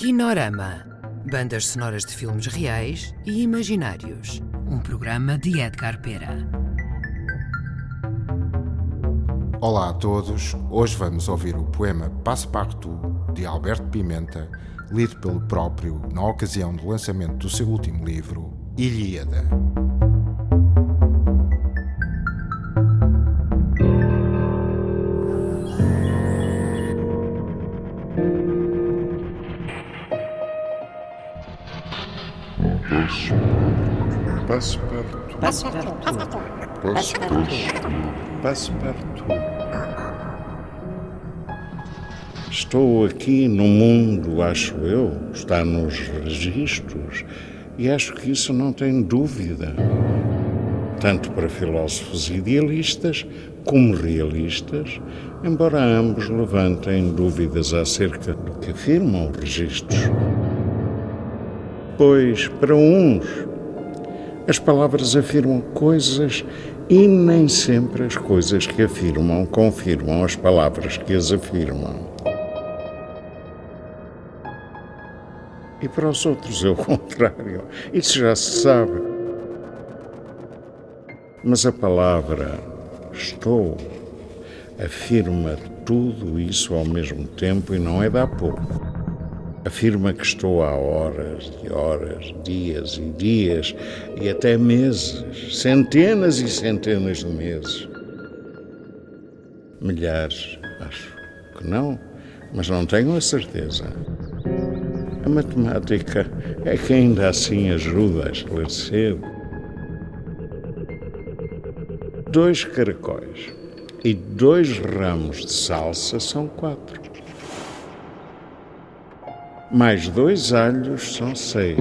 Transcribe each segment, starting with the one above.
Kinorama. Bandas sonoras de filmes reais e imaginários. Um programa de Edgar Pera. Olá a todos. Hoje vamos ouvir o poema Passepartout de Alberto Pimenta, lido pelo próprio na ocasião do lançamento do seu último livro, Ilíada. Passepartout. Passepartout. Passepartout. Estou aqui no mundo, acho eu, está nos registros, e acho que isso não tem dúvida. Tanto para filósofos idealistas como realistas, embora ambos levantem dúvidas acerca do que afirmam os registros. Pois, para uns, as palavras afirmam coisas e nem sempre as coisas que afirmam confirmam as palavras que as afirmam. E para os outros é o contrário. Isso já se sabe. Mas a palavra estou afirma tudo isso ao mesmo tempo e não é há pouco. Afirma que estou há horas e horas, dias e dias e até meses, centenas e centenas de meses. Milhares, acho que não, mas não tenho a certeza. A matemática é que ainda assim ajuda a esclarecer. Dois caracóis e dois ramos de salsa são quatro. Mais dois alhos são seis.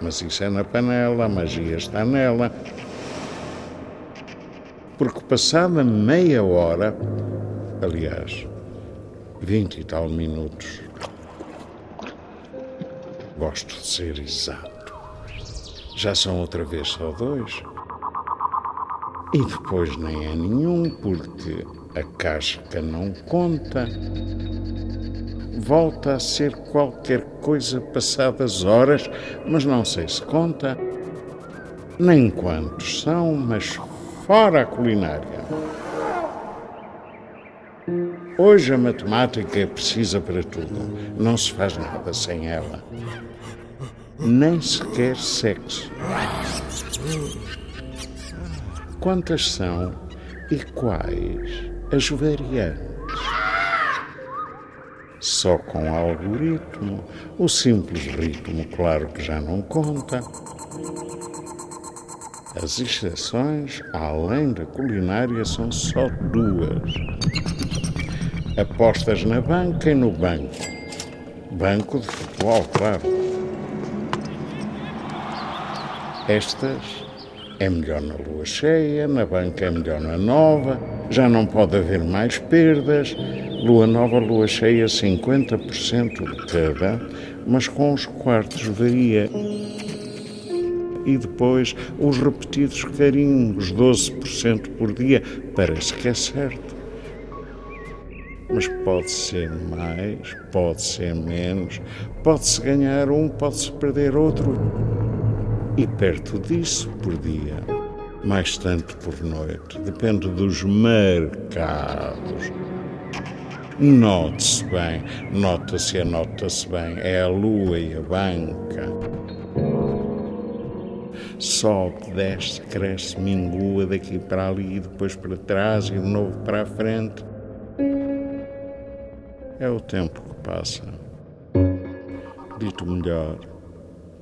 Mas isso é na panela, a magia está nela. Porque passada meia hora, aliás, vinte e tal minutos, gosto de ser exato. Já são outra vez só dois. E depois nem é nenhum, porque a casca não conta volta a ser qualquer coisa passadas horas, mas não sei se conta. Nem quantos são, mas fora a culinária. Hoje a matemática é precisa para tudo. Não se faz nada sem ela. Nem sequer sexo. Quantas são e quais as variantes? Só com algoritmo, o simples ritmo, claro que já não conta. As exceções, além da culinária, são só duas: apostas na banca e no banco. Banco de futebol, claro. Estas é melhor na lua cheia, na banca é melhor na nova, já não pode haver mais perdas. Lua nova, lua cheia, 50% de cada, mas com os quartos varia. E depois os repetidos carimbos, 12% por dia, parece que é certo. Mas pode ser mais, pode ser menos, pode-se ganhar um, pode-se perder outro e perto disso por dia. Mais tanto por noite. Depende dos mercados. Note-se bem, nota-se e nota-se bem. É a lua e a banca. Sobe, desce, cresce, mingua daqui para ali, depois para trás e de novo para a frente. É o tempo que passa. Dito melhor,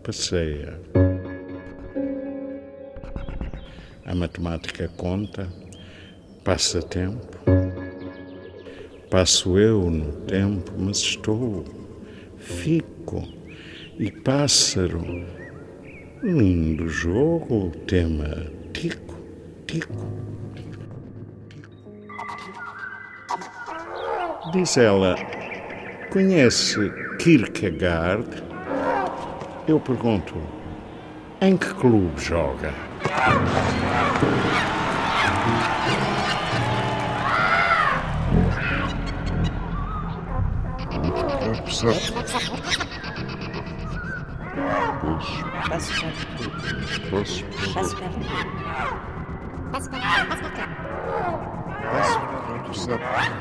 passeia. A matemática conta, passa tempo. Passo eu no tempo, mas estou, fico. E pássaro, lindo jogo, tema tico, tico. Diz ela, conhece Kierkegaard? Eu pergunto, em que clube joga? Passapartout.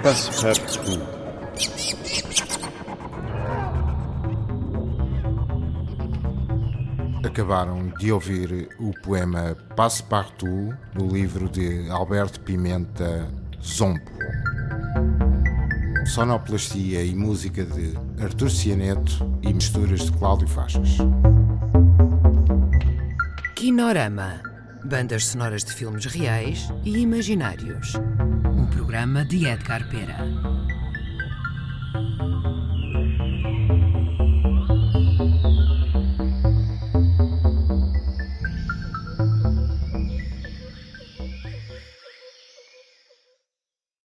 Passapartout. Acabaram de ouvir o poema Passepartout do livro de Alberto Pimenta Zombo. Sonoplastia e música de Artur Cianeto e misturas de Cláudio Faixas. Kinorama. Bandas sonoras de filmes reais e imaginários. Um programa de Edgar Pera.